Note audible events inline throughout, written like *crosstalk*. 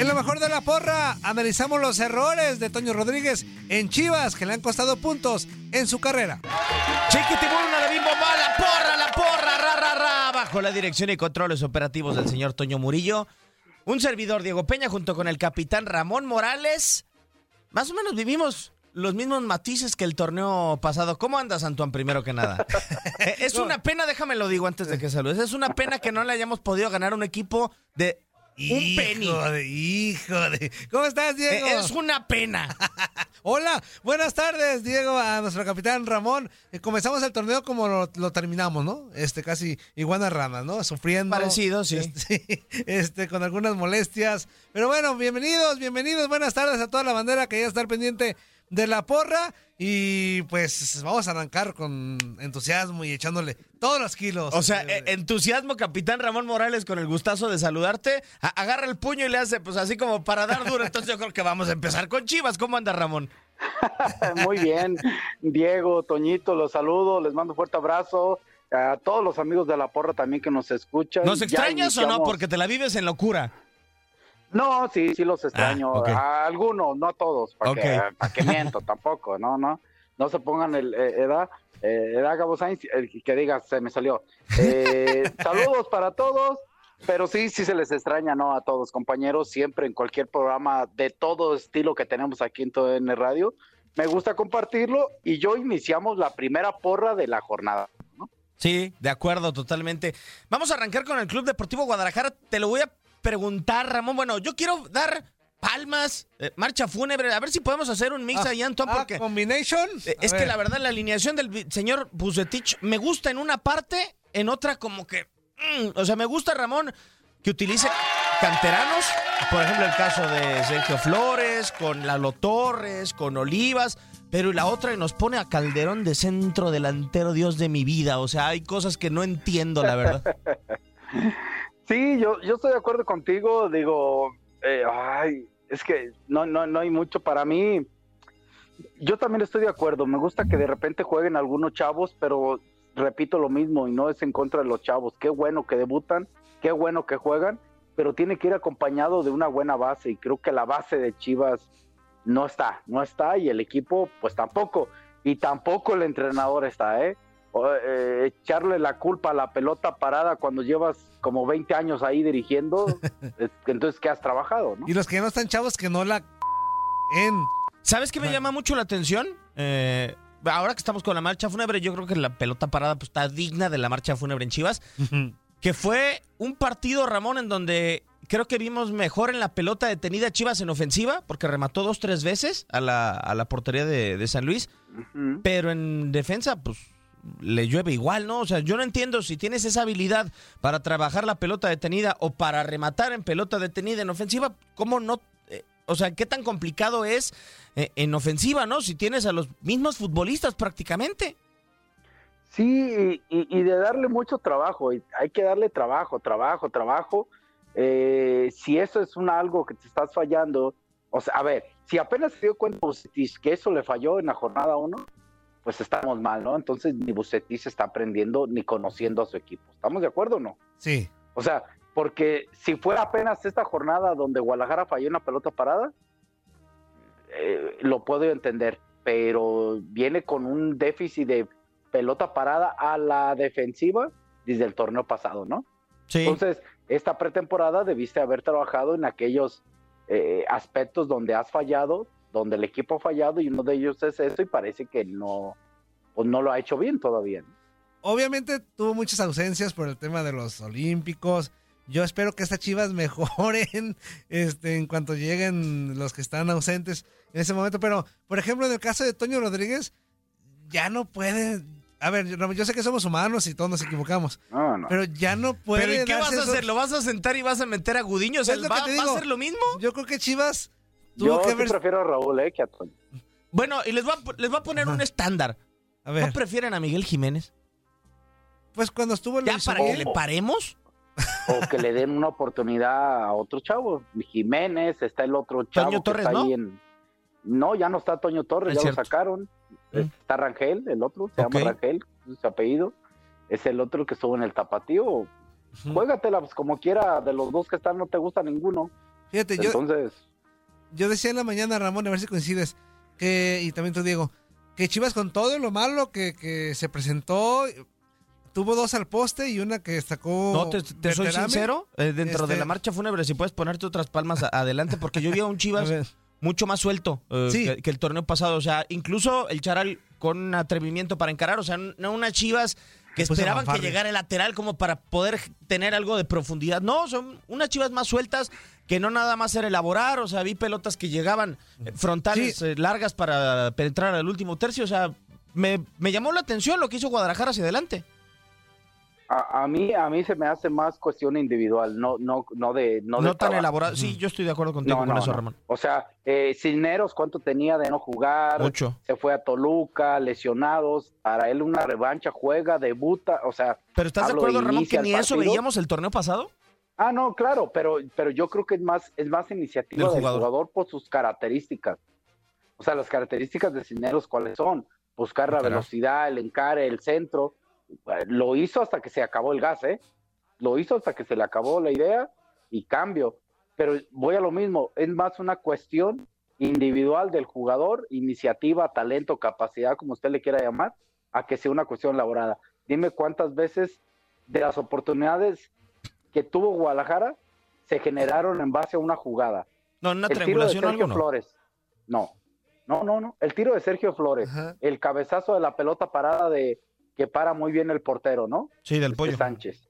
En lo mejor de la porra, analizamos los errores de Toño Rodríguez en Chivas que le han costado puntos en su carrera. Chiquitibuna de Bimbo la porra, la porra, ra, ra, ra, bajo la dirección y controles operativos del señor Toño Murillo. Un servidor, Diego Peña, junto con el capitán Ramón Morales. Más o menos vivimos los mismos matices que el torneo pasado. ¿Cómo andas, Antoine, primero que nada? *laughs* Es una pena, déjame lo digo antes de que saludes, es una pena que no le hayamos podido ganar un equipo de un penny. Hijo de, hijo de. ¿Cómo estás, Diego? Eh, Es una pena. *laughs* Hola, buenas tardes, Diego, a nuestro capitán Ramón. Eh, comenzamos el torneo como lo, lo terminamos, ¿no? Este, casi iguanas ramas, ¿no? Sufriendo. Parecido, sí. Este, *laughs* este, con algunas molestias. Pero bueno, bienvenidos, bienvenidos, buenas tardes a toda la bandera que ya está pendiente de la porra. Y pues vamos a arrancar con entusiasmo y echándole todos los kilos. O sea, eh, entusiasmo, capitán Ramón Morales, con el gustazo de saludarte. A- agarra el puño y le hace, pues así como para dar duro. Entonces yo creo que vamos a empezar con Chivas. ¿Cómo anda, Ramón? *laughs* Muy bien, Diego, Toñito, los saludo, les mando un fuerte abrazo. A todos los amigos de la porra también que nos escuchan. ¿Nos extrañas o no? Porque te la vives en locura. No, sí, sí los extraño. Ah, ok. A algunos, no a todos. ¿Para Ok. que, pa' que miento *laughs* tampoco? No, no. No se pongan el eh, edad. Eh, edad Gabo Sainz, el que diga, se me salió. Eh, *laughs* saludos para todos. Pero sí, sí se les extraña, ¿no? A todos, compañeros, siempre en cualquier programa de todo estilo que tenemos aquí en todo en Radio. Me gusta compartirlo y yo iniciamos la primera porra de la jornada. Sí, de acuerdo, totalmente. Vamos a arrancar con el Club Deportivo Guadalajara. Te lo voy a preguntar, Ramón. Bueno, yo quiero dar palmas, eh, marcha fúnebre, a ver si podemos hacer un mix ahí, Antoine, Ah, porque combination. eh, es que la verdad la alineación del señor Bucetich me gusta en una parte, en otra como que... mm, o sea, me gusta, Ramón, que utilice canteranos, por ejemplo el caso de Sergio Flores, con Lalo Torres, con Olivas, pero la otra y nos pone a Calderón de centro delantero, Dios de mi vida. O sea, hay cosas que no entiendo, la verdad. *laughs* Sí, yo, yo estoy de acuerdo contigo. Digo, eh, ay, es que no, no, no hay mucho para mí. Yo también estoy de acuerdo. Me gusta que de repente jueguen algunos chavos, pero repito lo mismo y no es en contra de los chavos. Qué bueno que debutan, qué bueno que juegan, pero tiene que ir acompañado de una buena base y creo que la base de Chivas no está, no está y el equipo pues tampoco y tampoco el entrenador está, ¿eh? O, eh, echarle la culpa a la pelota parada cuando llevas como 20 años ahí dirigiendo, *laughs* es- entonces ¿qué has trabajado? ¿no? Y los que no están chavos que no la en. ¿Sabes qué me llama mucho la atención? Eh, ahora que estamos con la marcha fúnebre, yo creo que la pelota parada pues, está digna de la marcha fúnebre en Chivas. que fue un partido, Ramón, en donde creo que vimos mejor en la pelota detenida Chivas en ofensiva, porque remató dos, tres veces a la, a la portería de, de San Luis, pero en defensa, pues le llueve igual, ¿no? O sea, yo no entiendo si tienes esa habilidad para trabajar la pelota detenida o para rematar en pelota detenida en ofensiva, ¿cómo no? eh, o sea, ¿qué tan complicado es eh, en ofensiva, ¿no? Si tienes a los mismos futbolistas prácticamente. Sí, y, y de darle mucho trabajo, hay que darle trabajo, trabajo, trabajo. Eh, si eso es un algo que te estás fallando, o sea, a ver, si apenas se dio cuenta que eso le falló en la jornada 1, pues estamos mal, ¿no? Entonces ni Bucetich está aprendiendo ni conociendo a su equipo. ¿Estamos de acuerdo o no? Sí. O sea, porque si fuera apenas esta jornada donde Guadalajara falló una pelota parada, eh, lo puedo entender, pero viene con un déficit de pelota parada a la defensiva desde el torneo pasado, ¿no? Sí. Entonces, esta pretemporada debiste haber trabajado en aquellos eh, aspectos donde has fallado, donde el equipo ha fallado y uno de ellos es eso y parece que no, pues no lo ha hecho bien todavía. ¿no? Obviamente tuvo muchas ausencias por el tema de los olímpicos. Yo espero que estas chivas *laughs* mejoren este, en cuanto lleguen los que están ausentes en ese momento. Pero, por ejemplo, en el caso de Toño Rodríguez, ya no puede. a ver, yo sé que somos humanos y todos nos equivocamos, No, no. pero ya no puede ¿Pero ¿y qué vas a eso. hacer? ¿Lo vas a sentar y vas a meter a Gudiño? O sea, Es lo ¿va, que te va a hacer lo mismo? Yo creo que Chivas Yo que sí haber... prefiero a Raúl, eh, que a Toño. Bueno, y les voy a, les voy a poner un estándar. A ¿No ver, prefieren a Miguel Jiménez? pues cuando estuvo... lo ¿Ya para que le paremos? O que le den una oportunidad a otro chavo. Jiménez, está el otro chavo Toño que Torres, está ¿no? ahí en... No, ya no está Toño Torres, Es ya cierto. lo sacaron. Mm. Está Rangel, el otro, se llama Rangel, es su apellido. Es el otro que estuvo en el tapatío. Juégatela, pues como quiera, de los dos que están no te gusta ninguno. Fíjate, yo, Entonces, yo decía en la mañana, Ramón, a ver si coincides, que, y también tú, Diego, que Chivas con todo lo malo que, que se presentó, tuvo dos al poste y una que sacó... No, te, te soy sincero, eh, dentro de Este- la marcha fúnebre, si puedes ponerte otras palmas adelante, porque yo vi a un Chivas *laughs* mucho más suelto eh, Sí. que, que el torneo pasado. O sea, incluso el Charal con atrevimiento para encarar. O sea, no unas Chivas que esperaban que llegara el lateral como para poder tener algo de profundidad. No, son unas Chivas más sueltas que no nada más era elaborar. O sea, vi pelotas que llegaban eh, frontales Sí. eh, largas para penetrar al último tercio. O sea, me, me llamó la atención lo que hizo Guadalajara hacia adelante. a, a mí a mí se me hace más cuestión individual, no no no de no, No, de tan trabajo. elaborado. Sí, yo estoy de acuerdo contigo No, con no, eso, no. Ramón. O sea, eh, Cisneros, ¿cuánto tenía de no jugar? Mucho. Se fue a Toluca, lesionados. Para él una revancha, juega, debuta. O sea, Pero ¿estás de acuerdo, de Ramón, que ni eso partido. veíamos el torneo pasado? Ah, no, claro, pero, pero yo creo que es más, es más iniciativa Del del jugador. jugador. por sus características. O sea, las características de Cisneros, ¿cuáles son? Buscar la velocidad, el encare, el centro. Eh, Lo hizo hasta que se acabó el gas, ¿eh? Lo hizo hasta que se le acabó la idea y cambio. Pero voy a lo mismo, es más una cuestión individual del jugador, iniciativa, talento, capacidad, como usted le quiera llamar, a que sea una cuestión elaborada. Dime cuántas veces de las oportunidades que tuvo Guadalajara se generaron en base a una jugada. No, una el tiro de triangulación Sergio. Flores. No, no, no, no. El tiro de Sergio Flores. Ajá. El cabezazo de la pelota parada de que para muy bien el portero, ¿no? Sí, del pollo. Sánchez.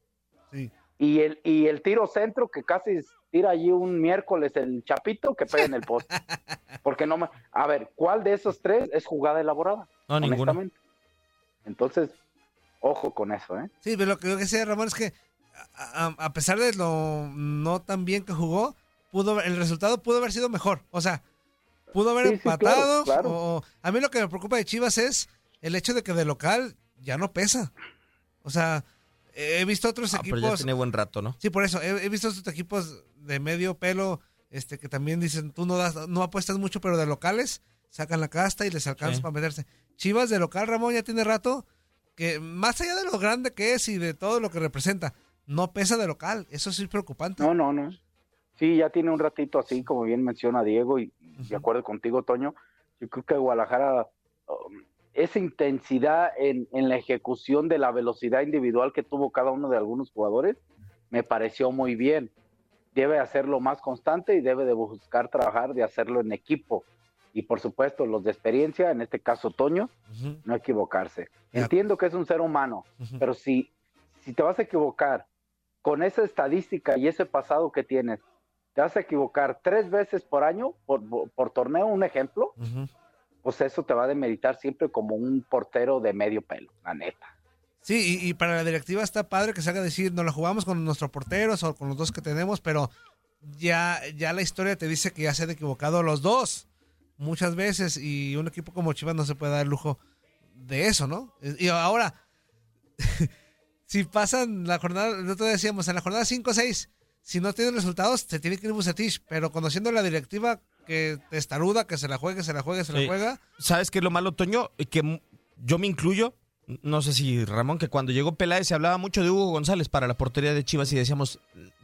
Sí. Y el, y el tiro centro que casi tira allí un miércoles el chapito que pega en el poste. *laughs* Porque no me. A ver, ¿cuál de esos tres es jugada elaborada? No, honestamente? Entonces, ojo con eso, ¿eh? Sí, pero lo que yo decía, Ramón, es que a, pesar de lo no tan bien que jugó, pudo el resultado pudo haber sido mejor. O sea, pudo haber Sí, sí, claro, empatado. claro. o- a mí lo que me preocupa de Chivas es el hecho de que de local ya no pesa. O sea, he visto otros Ah, pero ya equipos. tiene buen rato, ¿no? Sí, por eso. He, he visto otros equipos de medio pelo este que también dicen, tú no das, no apuestas mucho, pero de locales sacan la casta y les alcanza Sí. para meterse. Chivas de local, Ramón, ya tiene rato que más allá de lo grande que es y de todo lo que representa, no pesa de local. Eso sí es preocupante. No, no, no. Sí, ya tiene un ratito así, como bien menciona Diego, y y de acuerdo contigo, Toño. Yo creo que Guadalajara, um, esa intensidad en, en la ejecución de la velocidad individual que tuvo cada uno de algunos jugadores, me pareció muy bien. Debe hacerlo más constante y debe de buscar trabajar de hacerlo en equipo. Y por supuesto, los de experiencia, en este caso Toño, no equivocarse. Entiendo que es un ser humano, pero si, si te vas a equivocar con esa estadística y ese pasado que tienes, te vas a equivocar tres veces por año, por, por torneo, un ejemplo, pues eso te va a demeritar siempre como un portero de medio pelo, la neta. Sí, y, y para la directiva está padre que se haga decir, no la jugamos con nuestros porteros o con los dos que tenemos, pero ya, ya la historia te dice que ya se han equivocado los dos muchas veces y un equipo como Chivas no se puede dar el lujo de eso, ¿no? Y ahora, *laughs* si pasan la jornada, nosotros decíamos, en la jornada 5 o 6, si no tienen resultados, se tiene que ir Bucetich, pero conociendo la directiva que testaruda, que se la juegue, se la juegue, se la Sí. juega, ¿Sabes qué es lo malo, Toño? Que yo me incluyo. No sé si Ramón, que cuando llegó Peláez se hablaba mucho de Hugo González para la portería de Chivas y decíamos,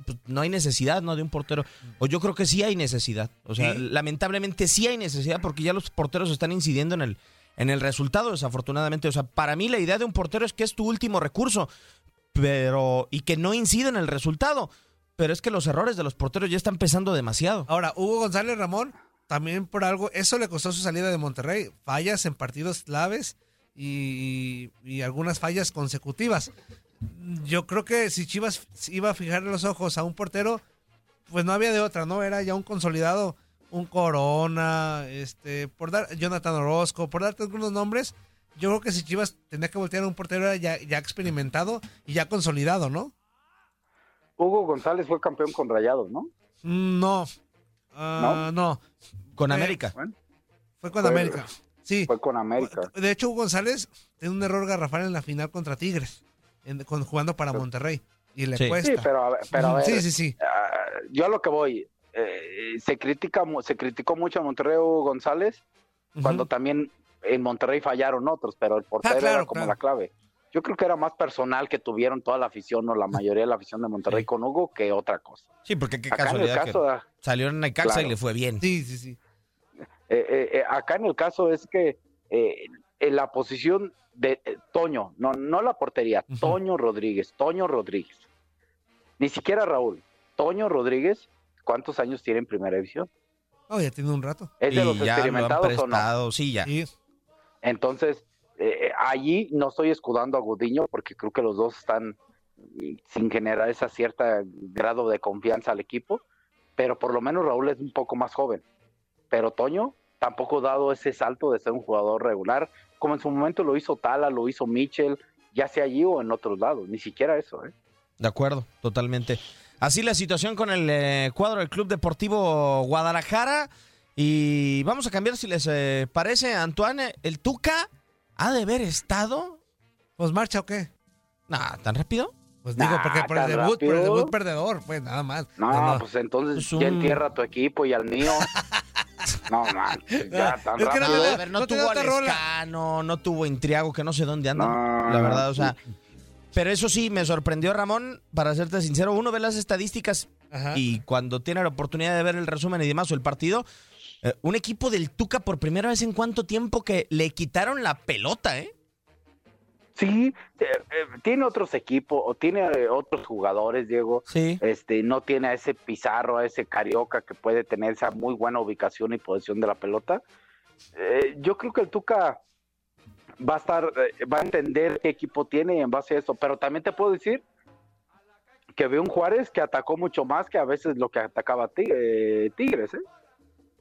pues, no hay necesidad, ¿no? De un portero. O yo creo que sí hay necesidad. O sea, Sí. lamentablemente sí hay necesidad porque ya los porteros están incidiendo en el, en el resultado, desafortunadamente. O sea, para mí la idea de un portero es que es tu último recurso, pero y que no incide en el resultado. Pero es que los errores de los porteros ya están pesando demasiado. Ahora, Hugo González Ramón, también por algo, eso le costó su salida de Monterrey. Fallas en partidos claves y, algunas fallas consecutivas. Yo creo que si Chivas iba a fijar los ojos a un portero, pues no había de otra, ¿no? Era ya un consolidado, un Corona, este, por dar, Jonathan Orozco, por darte algunos nombres yo creo que si Chivas tenía que voltear a un portero ya, ya experimentado y ya consolidado, ¿no? Hugo González fue campeón con Rayados, ¿no? Mm, no. Ah, no. Con Eh, América. Bueno, Fue con Fue- América. Sí. fue con América. De hecho, Hugo González tiene un error garrafal en la final contra Tigres, en- con- jugando para Monterrey. Y le Sí. cuesta. Sí, pero a ver, pero a ver, sí, sí, sí. ah, yo a lo que voy, eh, se critica, se criticó mucho a Monterrey Hugo González cuando también en Monterrey fallaron otros, pero el portero Ah, claro, era como claro. la clave. Yo creo que era más personal que tuvieron toda la afición o la mayoría de la afición de Monterrey Sí. con Hugo que otra cosa. Sí, porque qué Acá en el casualidad que caso, ah, salió en Necaxa Claro. y le fue bien. Sí, sí, sí. eh, eh, eh, acá en el caso es que eh, en la posición de eh, Toño, no, no la portería. Toño Rodríguez, Toño Rodríguez. Ni siquiera Raúl. Toño Rodríguez, ¿cuántos años tiene en primera división? Oh, ya tiene un rato. ¿Es de los y ya lo han experimentados o no? prestado, sí, ya. Sí. Entonces, eh, allí no estoy escudando a Gudiño porque creo que los dos están mm, sin generar esa cierta grado de confianza al equipo, pero por lo menos Raúl es un poco más joven. Pero Toño tampoco ha dado ese salto de ser un jugador regular, como en su momento lo hizo Tala, lo hizo Mitchell, ya sea allí o en otros lados, ni siquiera eso, ¿eh? De acuerdo, totalmente. Así la situación con el eh, cuadro del Club Deportivo Guadalajara. Y vamos a cambiar, si les eh, parece, Antoine. ¿El Tuca ha de haber estado? ¿Pues marcha o qué? Nah, ¿tan rápido? Pues digo, Nah, porque por el tan debut, por el debut perdedor, pues nada más. No, No, pues entonces Es un- ya entierra a tu equipo y al mío. *laughs* no, man, ya tan Es que no rápido. da- a ver, no, no tuvo da a otra rola. Lescano, no tuvo Intriago, que no sé dónde anda. No. La verdad, o sea. Pero eso sí, me sorprendió, Ramón, para serte sincero. Uno ve las estadísticas Ajá. y cuando tiene la oportunidad de ver el resumen y demás o el partido, un equipo del Tuca por primera vez en cuánto tiempo que le quitaron la pelota, ¿eh? Sí, eh, eh, tiene otros equipos o tiene eh, otros jugadores, Diego. Sí. Este, no tiene a ese Pizarro, a ese Carioca que puede tener esa muy buena ubicación y posesión de la pelota. Eh, yo creo que el Tuca va a estar, eh, va a entender qué equipo tiene y en base a eso. Pero también te puedo decir que veo un Juárez que atacó mucho más que a veces lo que atacaba Tig- eh, Tigres, ¿eh?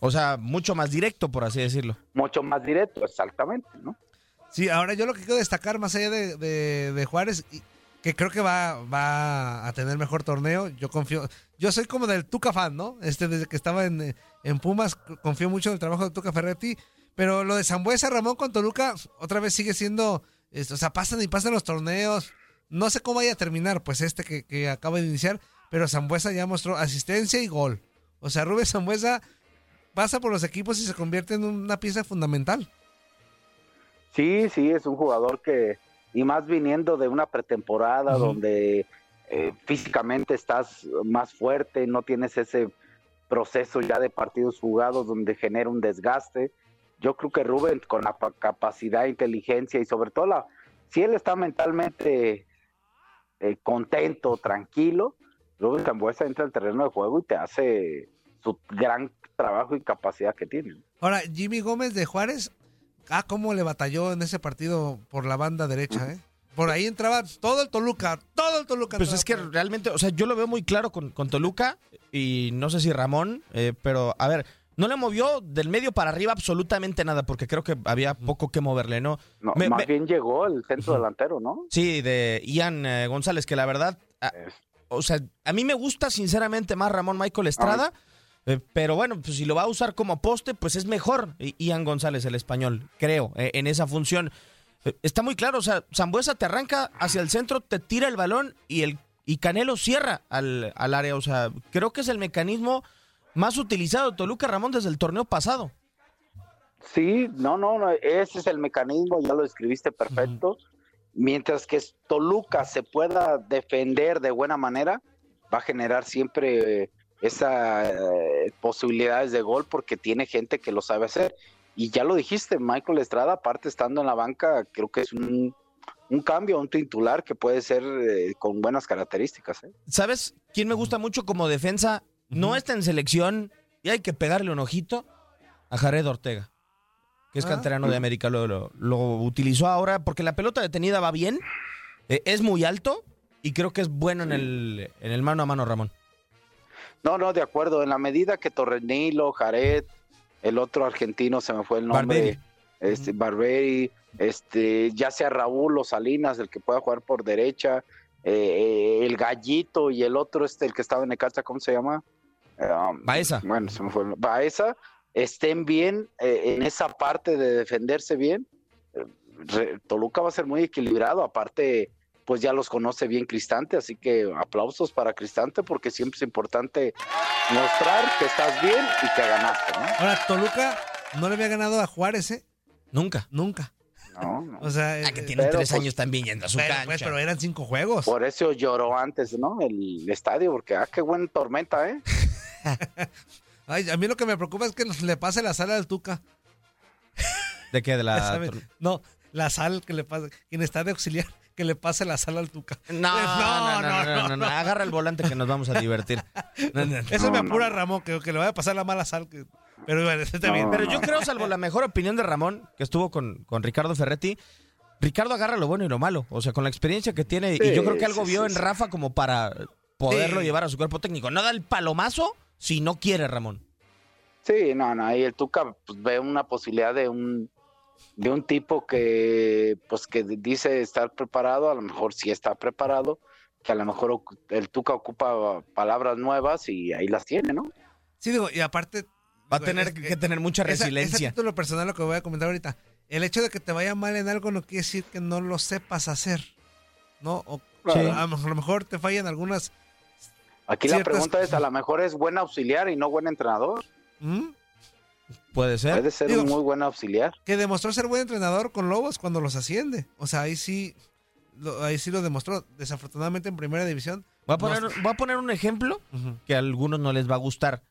O sea, mucho más directo, por así decirlo. Mucho más directo, exactamente, ¿no? Sí, ahora yo lo que quiero destacar más allá de, de- de Juárez, y- que creo que va, va a tener mejor torneo, yo confío, yo soy como del Tuca fan, ¿no? Este, desde que estaba en, en Pumas, confío mucho en el trabajo de Tuca Ferretti, pero lo de Zambuesa Ramón con Toluca, otra vez sigue siendo, esto, o sea, pasan y pasan los torneos, no sé cómo vaya a terminar, pues este que, que acaba de iniciar, pero Zambuesa ya mostró asistencia y gol. O sea, Rubén Zambuesa pasa por los equipos y se convierte en una pieza fundamental. Sí, sí, es un jugador que, y más viniendo de una pretemporada donde eh, físicamente estás más fuerte, no tienes ese proceso ya de partidos jugados donde genera un desgaste. Yo creo que Rubén con la pa- capacidad, inteligencia y sobre todo la, si él está mentalmente eh, contento, tranquilo, Rubén Zambuesa entra al terreno de juego y te hace su gran trabajo y capacidad que tiene. Ahora, Jimmy Gómez de Juárez, ah, cómo le batalló en ese partido por la banda derecha, ¿eh? Por ahí entraba todo el Toluca, todo el Toluca. Pues es que por realmente, o sea, yo lo veo muy claro con, con Toluca y no sé si Ramón, eh, pero a ver, no le movió del medio para arriba absolutamente nada porque creo que había poco que moverle, ¿no? No, Me- más me- bien llegó el centro delantero, ¿no? Sí, de Ian eh, González, que la verdad, a- o sea, a mí me gusta sinceramente más Ramón Michael Estrada, eh, pero bueno, pues si lo va a usar como poste, pues es mejor Ian González, el español, creo, eh, en esa función. Eh, Está muy claro, o sea, Zambuesa te arranca hacia el centro, te tira el balón y el y Canelo cierra al, al área. O sea, creo que es el mecanismo más utilizado de Toluca Ramón desde el torneo pasado. Sí, no, no, no, ese es el mecanismo, ya lo describiste perfecto. Mientras que Toluca se pueda defender de buena manera, va a generar siempre esas posibilidades de gol porque tiene gente que lo sabe hacer. y ya lo dijiste, Michael Estrada, aparte estando en la banca, creo que es un, un cambio, un titular que puede ser eh, con buenas características. ¿eh? ¿Sabes quién me gusta mucho como defensa? No está en selección y hay que pegarle un ojito a Jared Ortega, que es Ah. canterano de América. Lo, lo- lo utilizó ahora porque la pelota detenida va bien, eh, es muy alto y creo que es bueno en el, en el mano a mano, Ramón. No, no, de acuerdo. En la medida que Torrenilo, Jared, el otro argentino, se me fue el nombre, Barberi. este, Barberi, este, ya sea Raúl o Salinas, el que pueda jugar por derecha, eh, eh, el Gallito y el otro, este, el que estaba en Necaxa, ¿cómo se llama? Um, Baeza. Bueno, se me fue. el- Baeza, estén bien eh, en esa parte de defenderse bien. Toluca va a ser muy equilibrado, aparte pues ya los conoce bien Cristante, así que aplausos para Cristante porque siempre es importante mostrar que estás bien y que ganaste, ¿no? Ahora, Toluca no le había ganado a Juárez, ¿eh? Nunca. Nunca. No, no. O sea, Ah, que eh, tiene tres pues, años también yendo a su pero, cancha. pues, pero eran cinco juegos. Por eso lloró antes, ¿no? El estadio, porque ah, qué buena tormenta, ¿eh? *laughs* Ay, a mí lo que me preocupa es que le pase la sal al Tuca. ¿De qué? De la... *laughs* No, la sal que le pase. Quien está de auxiliar, que le pase la sal al Tuca. *laughs* *laughs* No, no, no, no, no, no. Agarra el volante que nos vamos a divertir. *laughs* No, no, no. Eso No, me apura no. Ramón, que, que le vaya a pasar la mala sal. que- Pero bueno, está No, bien. Pero no. yo creo, salvo la mejor opinión de Ramón, que estuvo con, con Ricardo Ferretti, Ricardo agarra lo bueno y lo malo. O sea, con la experiencia que tiene, y yo creo que algo sí, vio sí, en. Rafa como para poderlo Sí. llevar a su cuerpo técnico. No da el palomazo si no quiere, Ramón. Sí, no, no, ahí el Tuca pues, ve una posibilidad de un de un tipo que pues que dice estar preparado, a lo mejor sí está preparado, que a lo mejor el Tuca ocupa palabras nuevas y ahí las tiene, ¿no? Sí, digo, y aparte. Va a tener es que tener mucha esa- Ese resiliencia. título personal, lo que voy a comentar ahorita. El hecho de que te vaya mal en algo no quiere decir que no lo sepas hacer. ¿No? O, a, lo mejor- a lo mejor te fallan algunas. Aquí la pregunta es, a lo mejor es buen auxiliar y no buen entrenador. ¿Mm? Puede ser. Puede ser Digo- un muy buen auxiliar. Que demostró ser buen entrenador con Lobos cuando los asciende. O sea, ahí sí. lo- ahí sí lo demostró. Desafortunadamente en primera división. Voy a, poner, no- voy a poner un ejemplo que a algunos no les va a gustar,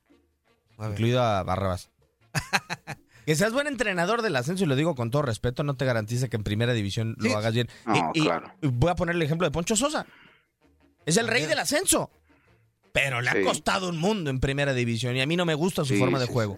A incluido a Barrabás. *laughs* que seas buen entrenador del ascenso, y lo digo con todo respeto, no te garantiza que en primera división Sí. lo hagas bien. No, y, y claro. voy a poner el ejemplo de Poncho Sosa. Es el rey del ascenso. Pero le ha costado un mundo en primera división y a mí no me gusta su Sí, forma de sí, juego.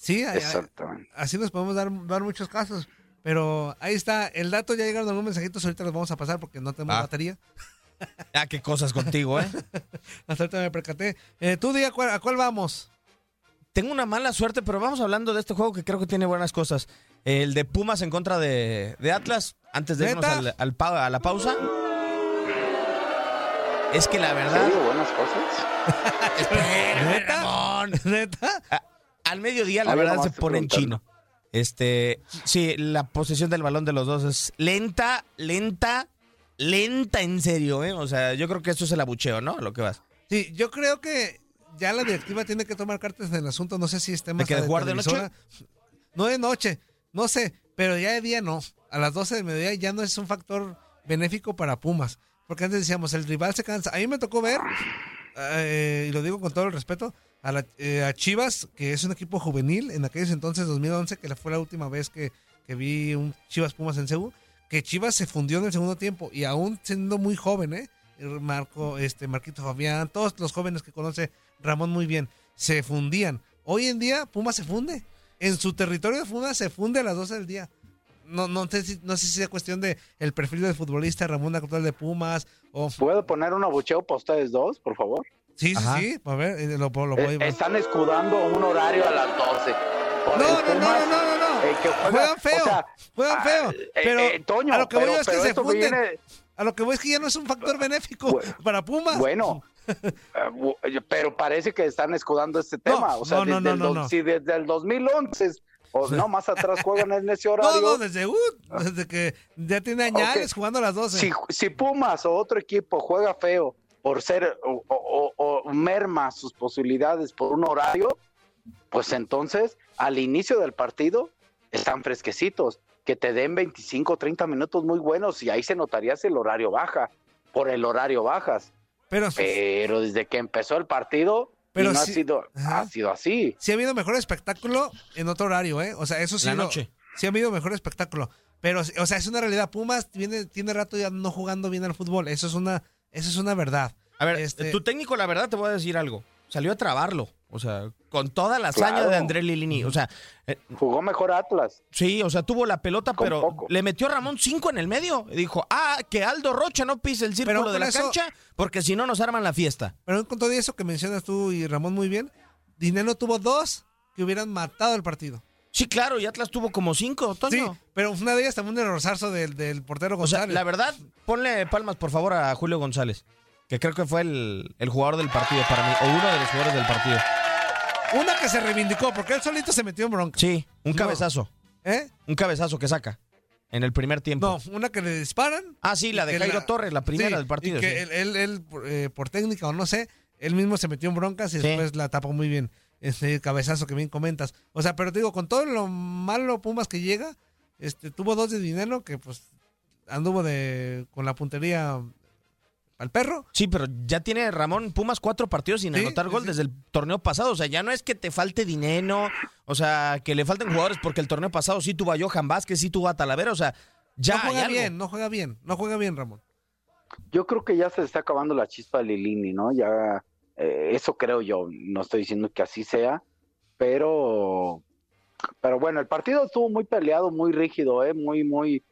Sí, Exactamente. así nos podemos dar, dar muchos casos. Pero ahí está, el dato ya llegaron algunos mensajitos, ahorita los vamos a pasar porque no tenemos Ah. batería. *laughs* Ah, qué cosas contigo, ¿eh? *laughs* Hasta ahorita me percaté. Eh, Tú diga cuál- a cuál vamos. Tengo una mala suerte, pero vamos hablando de este juego que creo que tiene buenas cosas. El de Pumas en contra de, de Atlas, antes de irnos al, al pa- a la pausa. Es que la verdad... Sí, buenas cosas. *laughs* ¿Neta? ¿Neta? Al mediodía la verdad se pone en chino. Este, sí, la posesión del balón de los dos es lenta, lenta, lenta en serio, ¿eh? O sea, yo creo que eso es el abucheo, ¿no? Lo que vas. Sí, yo creo que ya la directiva tiene que tomar cartas en el asunto. No sé si esté más que de jugar de noche? No de noche, no sé, pero ya de día no. A las 12 del mediodía ya no es un factor benéfico para Pumas. Porque antes decíamos, el rival se cansa. A mí me tocó ver, eh, y lo digo con todo el respeto, a, la- eh, a Chivas, que es un equipo juvenil, en aquellos entonces, 2011, que fue la última vez que, vi un Chivas Pumas en Ceú, que Chivas se fundió en el segundo tiempo, y aún siendo muy joven, ¿eh? Marco, este, Marquito Fabián, todos los jóvenes que conoce Ramón muy bien, se fundían. Hoy en día, Pumas se funde. En su territorio de Pumas se funde a las 12 del día. No, no, sé, si, no sé si sea cuestión de el perfil del futbolista, Ramón Actual de Pumas, o... ¿Puedo poner un abucheo para ustedes dos, por favor? Sí, sí, Ajá. sí, a ver, eh, lo, lo Eh, voy a... están escudando un horario a las 12. Por No, no, no, no, no, no, no. eh, juega- Juegan feo, o sea, juegan ah, feo. eh, Pero eh, Toño, a lo que voy pero- es que pero se viene- A lo que voy es que ya no es un factor benéfico para Pumas. Bueno, *laughs* bu- pero parece que están escudando este tema. o sea, no, no, desde, no, el no, dos- no. si desde el 2011 o no, más atrás juegan en ese *laughs* No, horario. no, desde, uh, desde que ya tiene añales jugando a las 12. si, si Pumas o otro equipo juega feo por ser o, o- o- o merma sus posibilidades por un horario, pues entonces al inicio del partido están fresquecitos, que te den 25 30 minutos muy buenos y ahí se notaría si el horario baja, por el horario bajas, pero, pero desde que empezó el partido, Pero no ha, sido, Ajá. ha sido así. Sí ha habido mejor espectáculo en otro horario, ¿eh? O sea, eso sí. La lo- noche. sí ha habido mejor espectáculo. Pero, o sea, es una realidad. Pumas viene, tiene rato ya no jugando bien al fútbol. Eso es una, eso es una verdad. A ver, Este- tu técnico, la verdad, te voy a decir algo. Salió a trabarlo. O sea, con toda la hazaña Claro. de André Lilini. O sea, eh, Jugó mejor Atlas. sí, o sea, tuvo la pelota, Con pero poco. le metió a Ramón cinco en el medio. Y dijo, ah, que Aldo Rocha no pise el círculo Pero de la eso- cancha, porque si no nos arman la fiesta. Pero con todo eso que mencionas tú y Ramón muy bien, Dinero tuvo dos que hubieran matado el partido. Sí, claro, y Atlas tuvo como cinco, Sí, Toño. pero una de ellas también un errorzazo del, del portero O sea, González. la verdad, ponle palmas, por favor, a Julio González, que creo que fue el, el jugador del partido para mí, o uno de los jugadores del partido. Una que se reivindicó, porque él solito se metió en bronca. Sí, un No. cabezazo, ¿Eh? un cabezazo que saca en el primer tiempo. No, una que le disparan. Ah, sí, la de Jairo la- Torres, la primera Sí, del partido. y que sí. él, él- él, eh, por técnica o no sé, él mismo se metió en broncas y Sí. después la tapó muy bien. Ese cabezazo que bien comentas. O sea, pero te digo, con todo lo malo Pumas que llega, este tuvo dos de dinero que pues anduvo de con la puntería al perro. Sí, pero ya tiene Ramón Pumas cuatro partidos sin Sí, anotar gol sí. desde el torneo pasado. O sea, ya no es que te falte dinero, o sea, que le falten jugadores porque el torneo pasado sí tuvo a Johan Vázquez, sí tuvo a Talavera, o sea, ya no hay juega algo. bien, no juega bien, no juega bien, Ramón. Yo creo que ya se está acabando la chispa de Lilini, ¿no? Ya, eh, eso creo yo. No estoy diciendo que así sea, pero, pero bueno, el partido estuvo muy peleado, muy rígido, ¿eh? Muy, muy.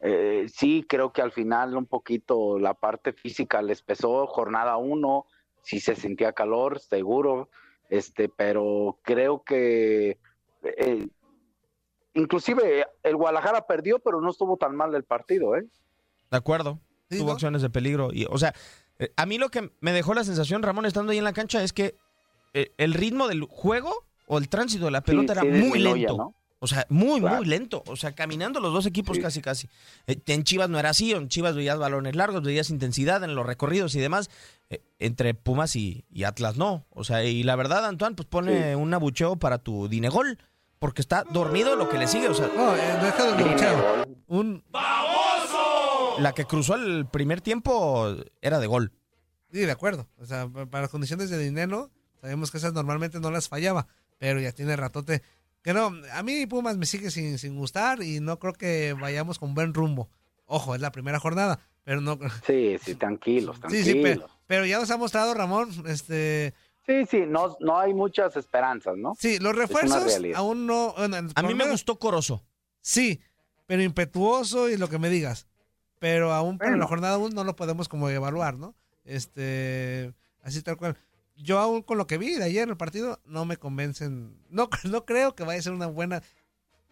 eh, sí, creo que al final un poquito la parte física les pesó. Jornada uno, sí se sentía calor, seguro, este, pero creo que. eh, inclusive el Guadalajara perdió, pero no estuvo tan mal el partido, ¿eh? De acuerdo. Sí, tuvo ¿no? acciones de peligro. Y, o sea, eh, a mí lo que me dejó la sensación, Ramón, estando ahí en la cancha, es que eh, el ritmo del juego o el tránsito de la pelota Sí, era sí, muy lento. ¿no? O sea, muy, Claro. muy lento. O sea, caminando los dos equipos Sí. casi, casi. Eh, en Chivas no era así. En Chivas veías balones largos, veías intensidad en los recorridos y demás. Eh, entre Pumas y, y Atlas no. O sea, y la verdad, Antoine, pues pone Sí. un abucheo para tu Dinegol. Porque está dormido lo que le sigue. O sea, No, eh, deja de luchar. gol. La que cruzó el primer tiempo era de gol. Sí, de acuerdo. O sea, pa- para las condiciones de dinero, sabemos que esas normalmente no las fallaba, pero ya tiene ratote. Que no, a mí Pumas me sigue sin, sin gustar y no creo que vayamos con buen rumbo. Ojo, es la primera jornada, pero no. Sí, sí, tranquilos, Sí, tranquilos. sí, pero, pero ya nos ha mostrado Ramón, este, Sí, sí, no, no hay muchas esperanzas, ¿no? sí, los refuerzos aún no. bueno, A mí me gustó Corozo. Sí, pero impetuoso y lo que me digas. Pero aún para Bueno. la jornada aún no lo podemos como evaluar, ¿no? Este, así tal cual. Yo aún con lo que vi de ayer en el partido no me convencen. No, *laughs* no creo que vaya a ser una buena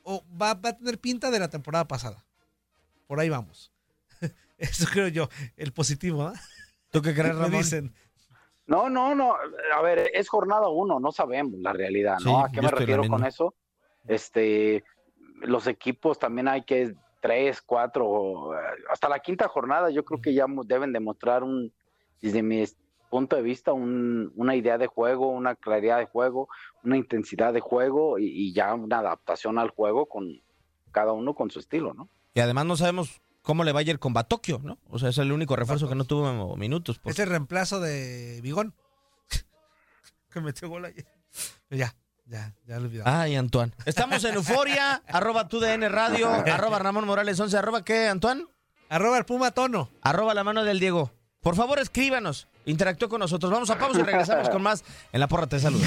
o va, va a tener pinta de la temporada pasada. Por ahí vamos. *laughs* Eso creo yo, el positivo, ¿ah? ¿Tú qué crees, *laughs* Me Ramón? dicen. No, no, no. A ver, es jornada uno, no sabemos la realidad, ¿no? Sí, ¿A qué me refiero con eso? Este, los equipos también hay que tres, cuatro, eh, hasta la quinta jornada, yo creo que ya deben demostrar un, desde mi punto de vista, un- una idea de juego, una claridad de juego, una intensidad de juego y, y ya una adaptación al juego con cada uno con su estilo, ¿no? Y además no sabemos cómo le va a ir con Batokio, ¿no? O sea, es el único refuerzo que no tuvo minutos. por- Es el reemplazo de Bigón. *laughs* que metió gol ayer. Ya, ya, ya lo. Ay, Antoine. Estamos en Euforia, *laughs* arroba tu DN Radio, arroba Ramón Morales 11, arroba qué, Antoine? Arroba el Puma Tono. Arroba la mano del Diego. Por favor, escríbanos, interactúe con nosotros. Vamos a pausa y regresamos con más en La Porra Te Saluda.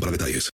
para detalles.